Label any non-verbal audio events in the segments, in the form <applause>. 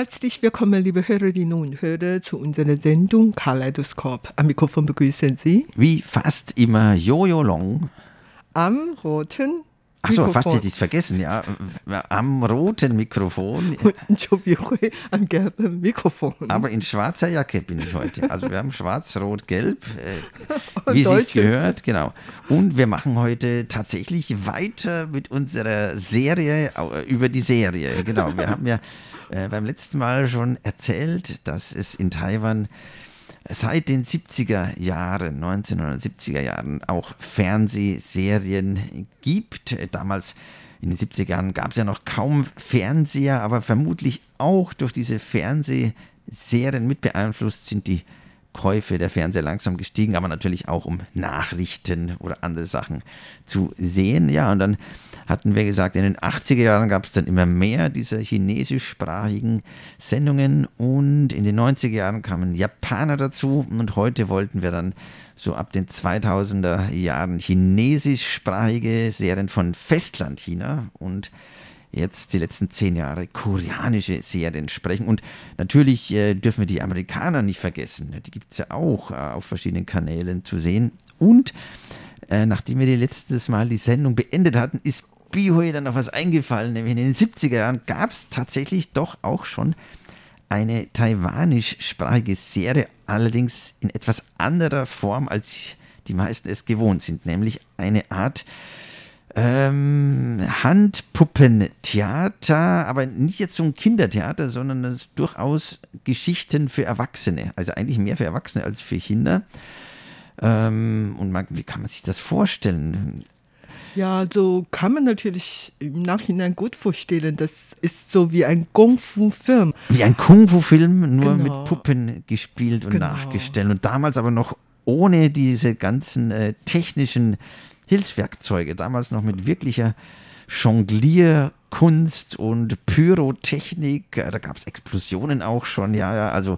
Herzlich willkommen, liebe Hörerinnen und Hörer, zu unserer Sendung Kaleidoskop. Am Mikrofon begrüßen Sie Wie fast immer Jojo Long. am roten Achso, fast hätte ich es vergessen, ja. Am roten Mikrofon, <laughs> und Hui am gelben Mikrofon. aber in schwarzer Jacke bin ich heute. Also wir haben schwarz, rot, gelb, äh, <laughs> wie es gehört, genau. Und wir machen heute tatsächlich weiter mit unserer Serie äh, über die Serie. Genau, wir haben ja äh, beim letzten Mal schon erzählt, dass es in Taiwan seit den 70er Jahren, 1970er Jahren, auch Fernsehserien gibt. Damals in den 70er Jahren gab es ja noch kaum Fernseher, aber vermutlich auch durch diese Fernsehserien mit beeinflusst sind die Käufe der Fernseher langsam gestiegen, aber natürlich auch um Nachrichten oder andere Sachen zu sehen. Ja, und dann hatten wir gesagt, in den 80er Jahren gab es dann immer mehr dieser chinesischsprachigen Sendungen und in den 90er Jahren kamen Japaner dazu und heute wollten wir dann so ab den 2000er Jahren chinesischsprachige Serien von Festlandchina und jetzt die letzten zehn Jahre koreanische Serien sprechen. Und natürlich äh, dürfen wir die Amerikaner nicht vergessen. Die gibt es ja auch äh, auf verschiedenen Kanälen zu sehen. Und äh, nachdem wir letztes Mal die Sendung beendet hatten, ist Bihui dann noch was eingefallen. Nämlich in den 70er Jahren gab es tatsächlich doch auch schon eine taiwanischsprachige Serie, allerdings in etwas anderer Form, als die meisten es gewohnt sind. Nämlich eine Art ähm, Handpuppentheater, aber nicht jetzt so ein Kindertheater, sondern das ist durchaus Geschichten für Erwachsene. Also eigentlich mehr für Erwachsene als für Kinder. Ähm, und man, wie kann man sich das vorstellen? Ja, so kann man natürlich im Nachhinein gut vorstellen. Das ist so wie ein Kung-Fu-Film. Wie ein Kung-Fu-Film, nur Genau. mit Puppen gespielt und Genau. nachgestellt. Und damals aber noch ohne diese ganzen äh, technischen Hilfswerkzeuge. Damals noch mit wirklicher Jonglierkunst und Pyrotechnik. Äh, Da gab es Explosionen auch schon. Ja, ja, also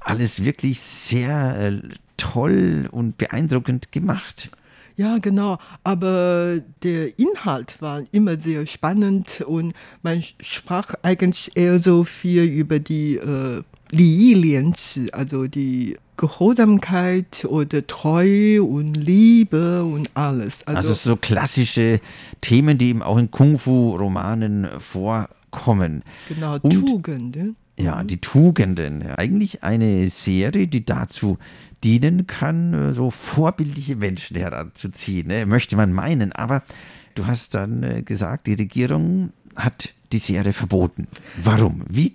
alles wirklich sehr äh, toll und beeindruckend gemacht. Ja, genau. Aber der Inhalt war immer sehr spannend und man sprach eigentlich eher so viel über die äh, Li-Lianzi, also die Gehorsamkeit oder Treue und Liebe und alles. Also, Also, so klassische Themen, die eben auch in Kung-Fu-Romanen vorkommen. genau, und- Tugenden. Ja, die Tugenden. Eigentlich eine Serie, die dazu dienen kann, so vorbildliche Menschen heranzuziehen, ne? möchte man meinen. Aber du hast dann äh, gesagt, die Regierung hat die Serie verboten. Warum? Wie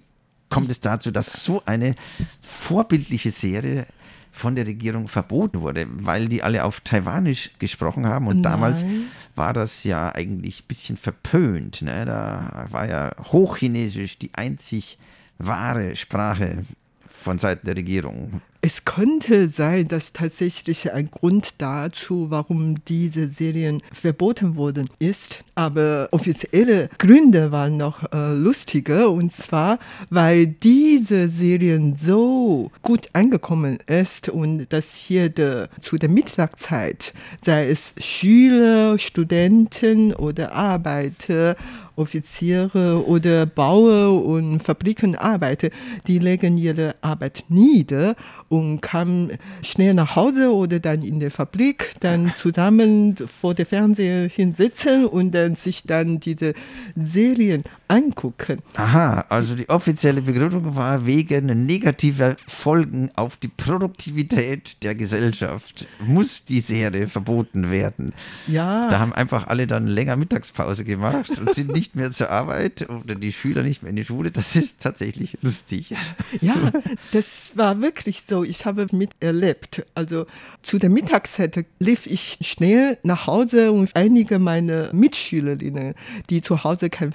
kommt es dazu, dass so eine vorbildliche Serie von der Regierung verboten wurde? Weil die alle auf Taiwanisch gesprochen haben und damals Nein. war das ja eigentlich ein bisschen verpönt. Ne? Da war ja Hochchinesisch die einzig wahre Sprache von Seiten der Regierung. Es könnte sein, dass tatsächlich ein Grund dazu, warum diese Serien verboten wurden, ist. Aber offizielle Gründe waren noch äh, lustiger. Und zwar, weil diese Serien so gut angekommen ist und dass hier der, zu der Mittagszeit, sei es Schüler, Studenten oder Arbeiter, Offiziere oder Bauer und Fabrikenarbeiter, die legen ihre Arbeit nieder und kamen schnell nach Hause oder dann in der Fabrik, dann zusammen vor der Fernseher hinsitzen und dann sich dann diese Serien angucken. Aha, also die offizielle Begründung war wegen negativer Folgen auf die Produktivität der Gesellschaft muss die Serie verboten werden. Ja. Da haben einfach alle dann länger Mittagspause gemacht und sind nicht mehr zur Arbeit oder die Schüler nicht mehr in die Schule. Das ist tatsächlich lustig. Ja, das war wirklich so. Ich habe miterlebt. Also zu der Mittagszeit lief ich schnell nach Hause und einige meiner Mitschülerinnen, die zu Hause kein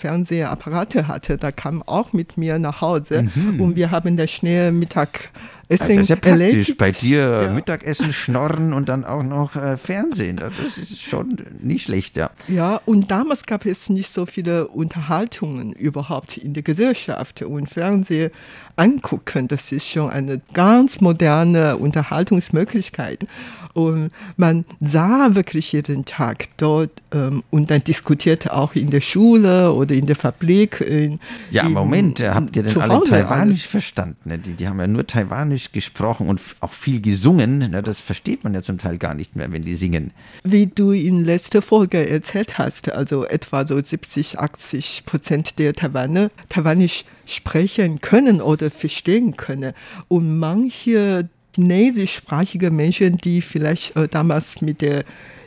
Fernseherapparate hatte, da kamen auch mit mir nach Hause und wir haben da schnell Mittagessen Also das ist ja praktisch. erledigt. Bei dir Ja. Mittagessen, Schnorren und dann auch noch äh, Fernsehen. Das ist schon nicht schlecht, ja. Ja, und damals gab es nicht so viele Unterhaltungen überhaupt in der Gesellschaft und Fernsehen angucken. Das ist schon eine ganz moderne Unterhaltungsmöglichkeit. Und man sah wirklich jeden Tag dort ähm, und dann diskutierte auch in der Schule oder in der Fabrik. In, ja, in, Moment, habt ihr denn alle Taiwanisch alles. verstanden? Ne? Die, die haben ja nur Taiwanisch gesprochen und auch viel gesungen. Ne? Das versteht man ja zum Teil gar nicht mehr, wenn die singen. Wie du in letzter Folge erzählt hast, also etwa so 70, 80 Prozent der Taiwaner Taiwanisch sprechen können oder verstehen können. Und manche chinesischsprachige Menschen, die vielleicht äh, damals mit der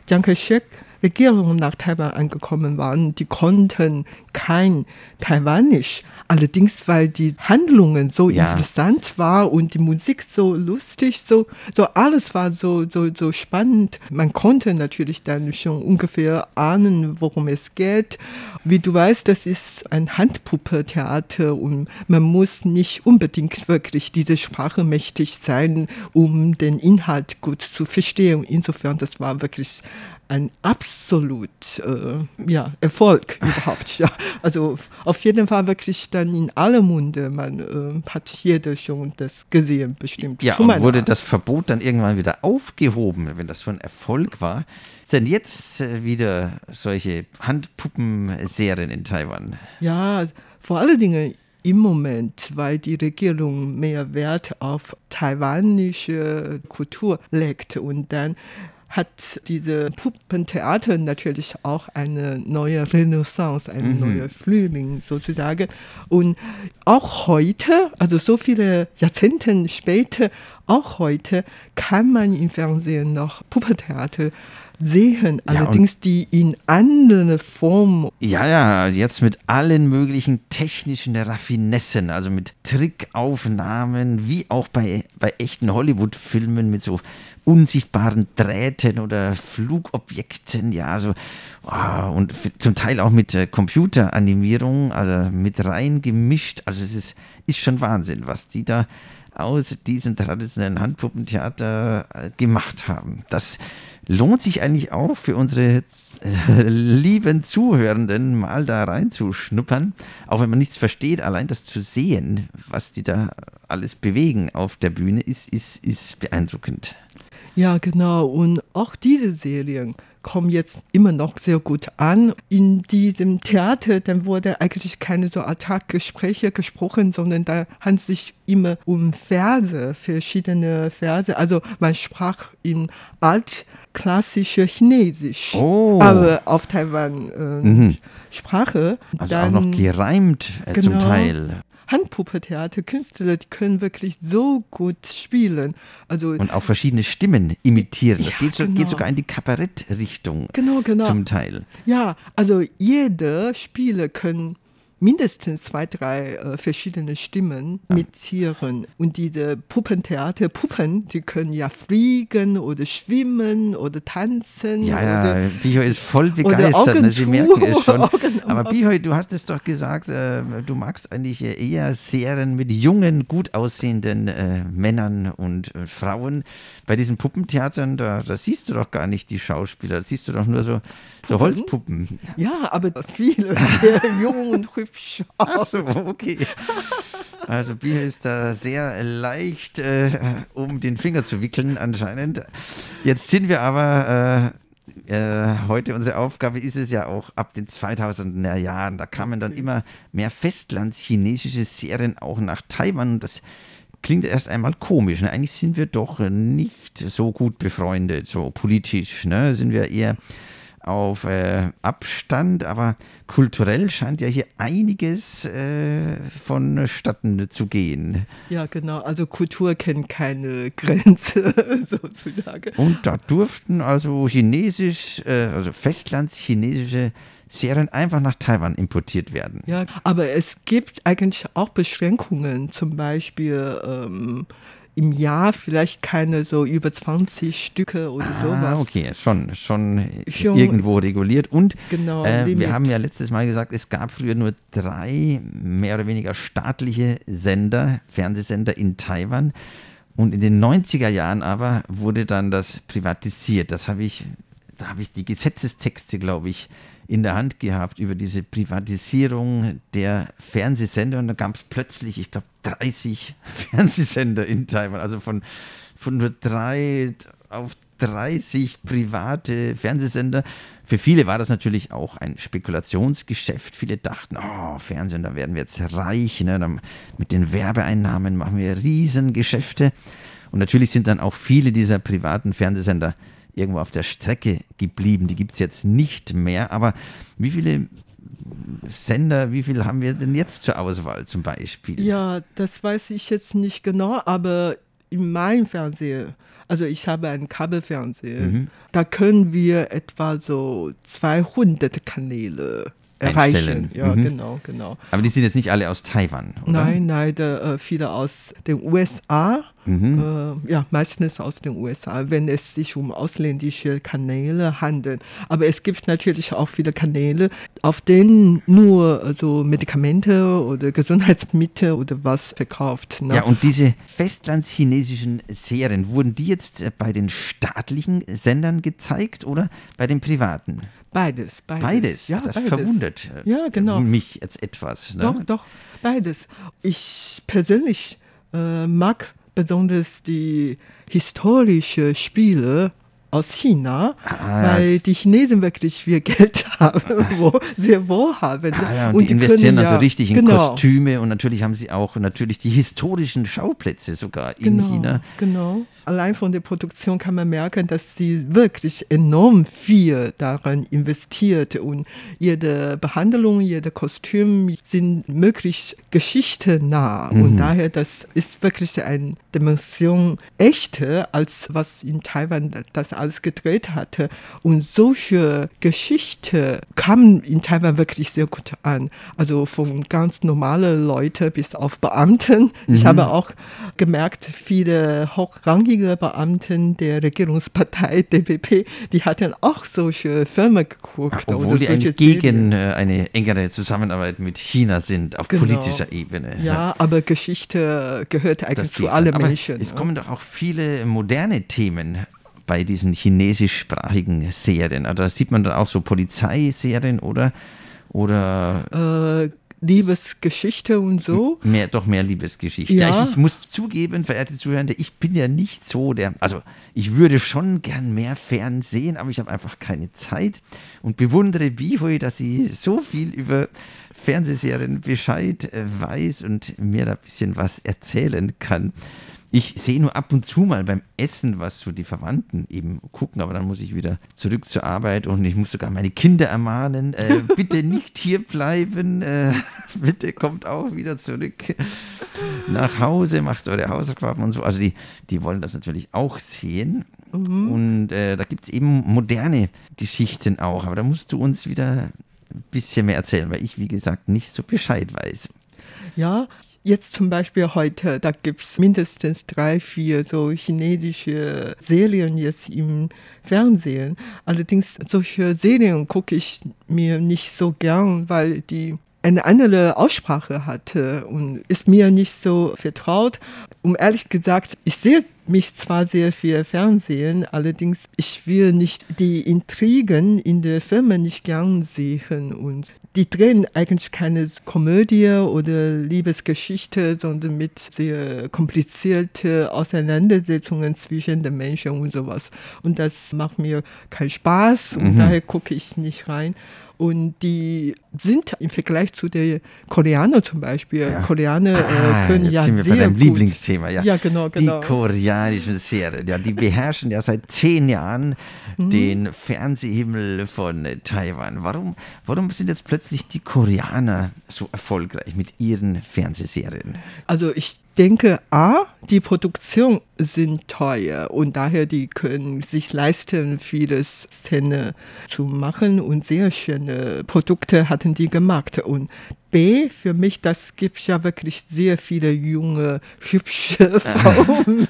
Chiang Kai-shek Regierung nach Taiwan angekommen waren, die konnten kein Taiwanisch. Allerdings, weil die Handlungen so ja. interessant war und die Musik so lustig, so, so alles war so, so, so spannend. Man konnte natürlich dann schon ungefähr ahnen, worum es geht. Wie du weißt, das ist ein Handpuppe-Theater und man muss nicht unbedingt wirklich diese Sprache mächtig sein, um den Inhalt gut zu verstehen. Insofern, das war wirklich ein absolut äh, ja, Erfolg <laughs> überhaupt. Ja. Also auf jeden Fall wirklich dann in aller Munde. Man äh, hat jeder schon das gesehen, bestimmt. Ja, und wurde das Verbot dann irgendwann wieder aufgehoben, wenn das so ein Erfolg war? Denn jetzt äh, wieder solche Handpuppenserien in Taiwan? Ja, vor allen Dingen im Moment, weil die Regierung mehr Wert auf taiwanische Kultur legt und dann hat diese Puppentheater natürlich auch eine neue Renaissance, eine mhm. neue Frühling sozusagen. Und auch heute, also so viele Jahrzehnte später, auch heute kann man im Fernsehen noch Puppentheater sehen, allerdings ja, die in andere Form. Ja, ja, jetzt mit allen möglichen technischen Raffinessen, also mit Trickaufnahmen, wie auch bei, bei echten Hollywood-Filmen mit so unsichtbaren Drähten oder Flugobjekten, ja, so oh, und zum Teil auch mit äh, Computeranimierung, also mit rein gemischt. Also es ist, ist schon Wahnsinn, was die da aus diesem traditionellen Handpuppentheater äh, gemacht haben. Das lohnt sich eigentlich auch für unsere äh, lieben Zuhörenden mal da reinzuschnuppern, auch wenn man nichts versteht, allein das zu sehen, was die da alles bewegen auf der Bühne, ist, ist, ist beeindruckend. Ja, genau. Und auch diese Serien kommen jetzt immer noch sehr gut an. In diesem Theater, dann wurde eigentlich keine so Attack-Gespräche gesprochen, sondern da handelt es sich immer um Verse, verschiedene Verse. Also man sprach in altklassischer Chinesisch, oh. aber auf Taiwan äh, mhm. Sprache. Also dann, auch noch gereimt äh, genau, zum Teil. Handpuppe-Theater-Künstler, die können wirklich so gut spielen. Also, und auch verschiedene Stimmen imitieren. Das ja, geht, so, genau. geht, sogar in die Kabarettrichtung genau, genau. zum Teil. Ja, also jede Spieler können mindestens zwei, drei äh, verschiedene Stimmen ja. imitieren. Und diese Puppentheater, Puppen, die können ja fliegen oder schwimmen oder tanzen. Ja, oder, ja, Bihoy ist voll begeistert, ne? Sie merken es schon. <laughs> Aber Bihoy, du hast es doch gesagt, äh, du magst eigentlich eher Serien mit jungen, gut aussehenden äh, Männern und äh, Frauen. Bei diesen Puppentheatern, da, da, siehst du doch gar nicht die Schauspieler, da siehst du doch nur so, so Holzpuppen. Ja, aber viele <laughs> sehr jung und hübsch hübsch aus. Ach so, okay. Also Bier ist da sehr leicht äh, um den Finger zu wickeln anscheinend. Jetzt sind wir aber äh, äh, heute unsere Aufgabe ist es ja auch ab den 2000er Jahren. Da kamen dann immer mehr festlandschinesische Serien auch nach Taiwan. Und das klingt erst einmal komisch. Ne? Eigentlich sind wir doch nicht so gut befreundet, so politisch. Ne? Sind wir eher auf äh, Abstand, aber kulturell scheint ja hier einiges äh, vonstatten zu gehen. Ja, genau. Also Kultur kennt keine Grenze <laughs> sozusagen. Und da durften also chinesisch, äh, also festlandschinesische Serien einfach nach Taiwan importiert werden. Ja, aber es gibt eigentlich auch Beschränkungen, zum Beispiel ähm, im Jahr vielleicht keine so über 20 Stücke oder ah, sowas. Okay, schon, schon, schon irgendwo reguliert. Und genau, äh, wir haben ja letztes Mal gesagt, es gab früher nur drei mehr oder weniger staatliche Sender, Fernsehsender in Taiwan. Und in den 90er Jahren aber wurde dann das privatisiert. Das habe ich, da habe ich die Gesetzestexte, glaube ich, in der Hand gehabt über diese Privatisierung der Fernsehsender und da gab es plötzlich, ich glaube, 30 <laughs> Fernsehsender in Taiwan, also von, von nur drei auf 30 private Fernsehsender. Für viele war das natürlich auch ein Spekulationsgeschäft. Viele dachten, oh, Fernsehen, da werden wir jetzt reich. Ne? Mit den Werbeeinnahmen machen wir Riesengeschäfte. Und natürlich sind dann auch viele dieser privaten Fernsehsender irgendwo auf der Strecke geblieben. Die gibt es jetzt nicht mehr. Aber wie viele Sender, wie viel haben wir denn jetzt zur Auswahl zum Beispiel? Ja, das weiß ich jetzt nicht genau, aber in meinem Fernseher, also ich habe einen Kabelfernseher, mhm. da können wir etwa so 200 Kanäle erreichen. Ja, mhm. genau, genau. Aber die sind jetzt nicht alle aus Taiwan, oder? Nein, nein, da, äh, viele aus den USA. Mhm. Äh, ja, meistens aus den USA, wenn es sich um ausländische Kanäle handelt. Aber es gibt natürlich auch viele Kanäle, auf denen nur also Medikamente oder Gesundheitsmittel oder was verkauft. Ne? Ja, und diese festlandschinesischen Serien, wurden die jetzt äh, bei den staatlichen Sendern gezeigt oder bei den privaten? Beides, beides. Beides, ja, das beides. verwundert äh, ja, genau. mich jetzt etwas. Ne? Doch, doch, beides. Ich persönlich äh, mag besonders die historischen Spiele aus China, ah, weil die Chinesen wirklich viel Geld <laughs> haben, wo, sehr wohlhabend. Ah, ja, und, und, die, die investieren also ja, richtig in genau. Kostüme und natürlich haben sie auch natürlich die historischen Schauplätze sogar in genau, China. Genau. Allein von der Produktion kann man merken, dass sie wirklich enorm viel daran investiert und jede Behandlung, jede Kostüm sind möglich geschichtennah mhm. und daher das ist wirklich eine Dimension echter als was in Taiwan das alles gedreht hatte. Und solche Geschichte kamen in Taiwan wirklich sehr gut an. Also von ganz normalen Leuten bis auf Beamten. Mhm. Ich habe auch gemerkt, viele hochrangige Beamten der Regierungspartei <laughs> DPP, die hatten auch solche Filme geguckt. Ja, obwohl die eigentlich gegen äh, eine engere Zusammenarbeit mit China sind, auf genau. politischer Ebene. Ja, aber Geschichte gehört eigentlich zu allen Menschen. Es kommen doch auch viele moderne Themen bei diesen chinesischsprachigen Serien? Also da sieht man dann auch so Polizeiserien oder oder äh, Liebesgeschichte und so. Mehr, doch mehr Liebesgeschichte. Ja. ja ich, ich, muss zugeben, verehrte Zuhörende, ich bin ja nicht so der, also ich würde schon gern mehr Fernsehen, aber ich habe einfach keine Zeit und bewundere Bihui, dass sie so viel über Fernsehserien Bescheid äh, weiß und mir da ein bisschen was erzählen kann. Ich sehe nur ab und zu mal beim Essen, was so die Verwandten eben gucken, aber dann muss ich wieder zurück zur Arbeit und ich muss sogar meine Kinder ermahnen, äh, <laughs> bitte nicht hier bleiben, äh, <laughs> bitte kommt auch wieder zurück nach Hause, macht eure Hausaufgaben und so. Also die, die wollen das natürlich auch sehen. Mhm. Und äh, da gibt es eben moderne Geschichten auch, aber da musst du uns wieder ein bisschen mehr erzählen, weil ich, wie gesagt, nicht so Bescheid weiß. Ja, Jetzt zum Beispiel heute, da gibt es mindestens drei, vier so chinesische Serien jetzt im Fernsehen. Allerdings solche Serien gucke ich mir nicht so gern, weil die eine andere Aussprache hatte und ist mir nicht so vertraut. Um ehrlich gesagt, ich sehe mich zwar sehr viel Fernsehen, allerdings ich will nicht die Intrigen in der Firma nicht gern sehen und die drehen eigentlich keine Komödie oder Liebesgeschichte, sondern mit sehr komplizierten Auseinandersetzungen zwischen den Menschen und sowas. Und das macht mir keinen Spaß und mhm. daher gucke ich nicht rein. Und die sind im Vergleich zu den Koreanern zum Beispiel, ja. Koreaner äh, ah, können ja sind wir sehr bei deinem gut. Lieblingsthema, ja. ja genau, genau. Die koreanischen Serien, ja, die beherrschen ja seit zehn Jahren mhm. den Fernsehhimmel von Taiwan. Warum, warum sind jetzt plötzlich die Koreaner so erfolgreich mit ihren Fernsehserien? Also ich denke, A, die Produktion sind teuer und daher die können sich leisten, viele Szenen zu machen und sehr schöne Produkte hatten die gemacht. Und B, für mich, das gibt ja wirklich sehr viele junge, hübsche <laughs> Frauen.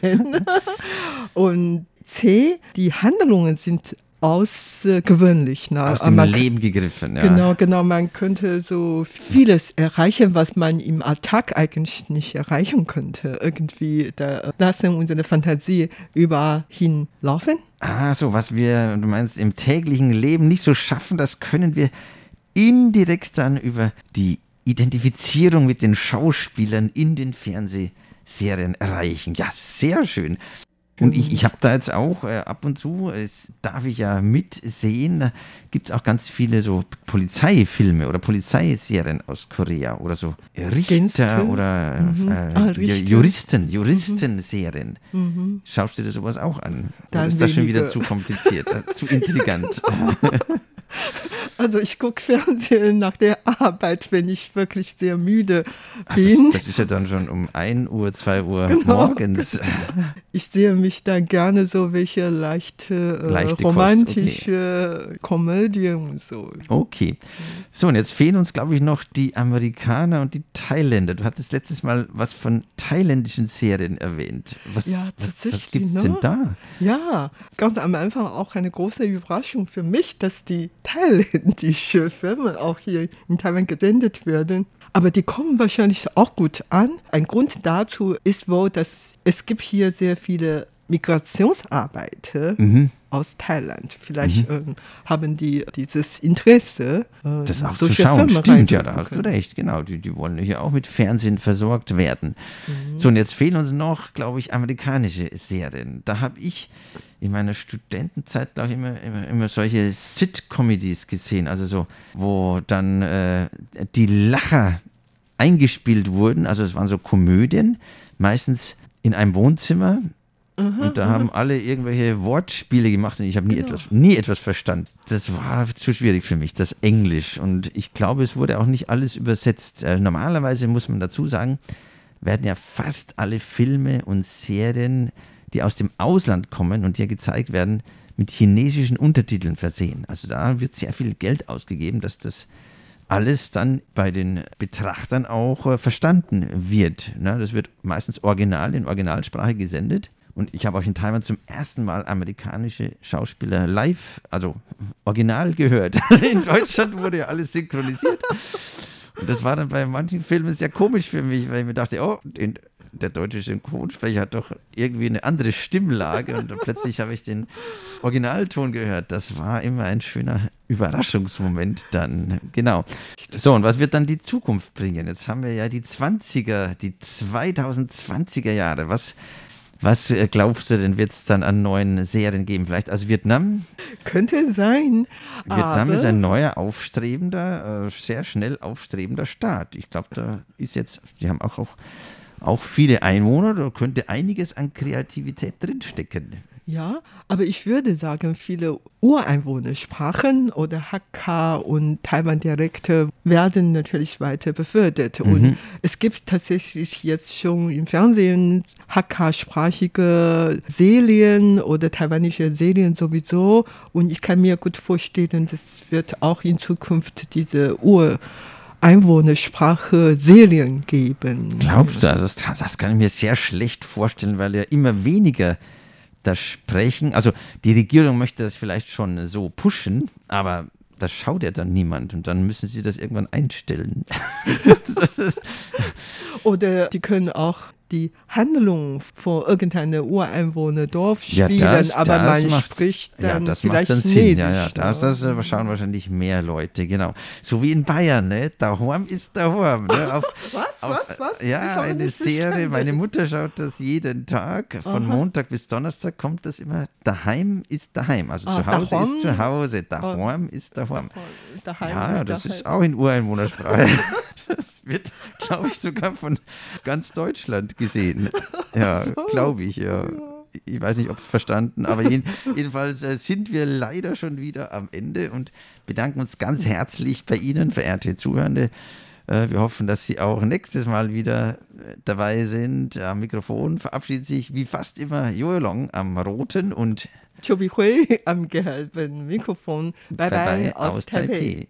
und C, die Handlungen sind außergewöhnlich. Ne? Aus dem man, Leben gegriffen, ja. Genau, genau. Man könnte so vieles erreichen, was man im Alltag eigentlich nicht erreichen könnte. Irgendwie da lassen unsere Fantasie überall hinlaufen. Ah, so, was wir, du meinst, im täglichen Leben nicht so schaffen, das können wir indirekt dann über die Identifizierung mit den Schauspielern in den Fernsehserien erreichen. Ja, sehr schön. Und ich, ich habe da jetzt auch äh, ab und zu, es darf ich ja mitsehen, da gibt es auch ganz viele so Polizeifilme oder Polizeiserien aus Korea oder so Richter Gangster. oder Mhm. äh, Ah, Richter. Juristen, Juristenserien. Mhm. Schaust du dir sowas auch an? Oder Dann ist das schon wieder zu kompliziert, äh, zu intrigant? <laughs> Also ich gucke Fernsehen nach der Arbeit, wenn ich wirklich sehr müde Ach, bin. das, das ist ja dann schon um 1 Uhr, 2 Uhr <laughs> Genau. morgens. <laughs> Ich sehe mich dann gerne so welche leichte, äh, Leichte romantische Komödie und so. Okay. So, und jetzt fehlen uns, glaube ich, noch die Amerikaner und die Thailänder. Du hattest letztes Mal was von thailändischen Serien erwähnt. Was, Ja, was, was gibt es ne? denn da? Ja, ganz am Anfang auch eine große Überraschung für mich, dass die thailändische Filme auch hier in Taiwan gesendet werden. Aber die kommen wahrscheinlich auch gut an. Ein Grund dazu ist wohl, dass es gibt hier sehr viele Migrationsarbeiter Mhm. aus Thailand. Vielleicht ähm, haben die dieses Interesse, äh, Das auch zu solche schauen. Filme Stimmt, ja, da hast du recht. Genau, die, die wollen ja auch mit Fernsehen versorgt werden. Mhm. So, und jetzt fehlen uns noch, glaube ich, amerikanische Serien. Da habe ich in meiner Studentenzeit, glaube ich, immer, immer, immer solche Sit-Comedies gesehen. Also so, wo dann äh, die Lacher eingespielt wurden. Also es waren so Komödien, meistens in einem Wohnzimmer. Und da haben alle irgendwelche Wortspiele gemacht und ich habe nie, Genau. etwas, nie etwas verstanden. Das war zu schwierig für mich, das Englisch. Und ich glaube, es wurde auch nicht alles übersetzt. Äh, normalerweise muss man dazu sagen, werden ja fast alle Filme und Serien, die aus dem Ausland kommen und hier gezeigt werden, mit chinesischen Untertiteln versehen. Also da wird sehr viel Geld ausgegeben, dass das alles dann bei den Betrachtern auch äh, verstanden wird. Ne? Das wird meistens original in Originalsprache gesendet. Und ich habe auch in Taiwan zum ersten Mal amerikanische Schauspieler live, also original gehört. <laughs> In Deutschland wurde ja alles synchronisiert. Und das war dann bei manchen Filmen sehr komisch für mich, weil ich mir dachte, oh, den, der deutsche Synchronsprecher hat doch irgendwie eine andere Stimmlage und plötzlich habe ich den Originalton gehört. Das war immer ein schöner Überraschungsmoment dann. Genau. So, und was wird dann die Zukunft bringen? Jetzt haben wir ja die 20er, die 2020er Jahre. Was, was äh, glaubst du denn, wird es dann an neuen Serien geben? Vielleicht aus Vietnam? Könnte sein. Vietnam ist ein neuer, aufstrebender, äh, sehr schnell aufstrebender Staat. Ich glaube, da ist jetzt, die haben auch, auch, auch viele Einwohner, da könnte einiges an Kreativität drinstecken. Ja, aber ich würde sagen, viele Ureinwohnersprachen oder Hakka und Taiwan-Dialekte werden natürlich weiter befördert. Mhm. Und es gibt tatsächlich jetzt schon im Fernsehen Hakka-sprachige Serien oder taiwanische Serien sowieso. Und ich kann mir gut vorstellen, das wird auch in Zukunft diese Ureinwohnersprache Serien geben. Glaubst du, also das, das kann ich mir sehr schlecht vorstellen, weil ja immer weniger das sprechen. Also die Regierung möchte das vielleicht schon so pushen, aber das schaut ja dann niemand und dann müssen sie das irgendwann einstellen. <laughs> Oder die können auch die Handlung von irgendeiner Ureinwohnerdorf Ja, spielen, das- aber das man macht- spricht dann ja, das vielleicht macht dann Sinn. Ja, ja, das, das äh, schauen wahrscheinlich mehr Leute, genau. So wie in Bayern, ne? Daheim ist daheim. Ne? Auf, <laughs> Was, auf, was, was? Das Ja, eine Serie. Meine Mutter schaut das jeden Tag. Von Aha. Montag bis Donnerstag kommt das immer. Daheim ist daheim. Also Ah, zu Hause daheim. ist zu Hause. Daheim ist daheim. Daheim Ja, ist das daheim. ist auch in Ureinwohnersprache. <laughs> <laughs> Das wird, glaube ich, sogar von ganz Deutschland gesehen. <laughs> Ja, so. glaube ich, ja. Ich weiß nicht, ob verstanden, aber jeden, <laughs> jedenfalls äh, sind wir leider schon wieder am Ende und bedanken uns ganz herzlich bei Ihnen, verehrte Zuhörende. Äh, Wir hoffen, dass Sie auch nächstes Mal wieder äh, dabei sind. Am Mikrofon verabschiedet sich wie fast immer Joe Long am roten und Chobi Hui am gelben Mikrofon. Bye bye, dabei aus, aus Taipei. Taipei.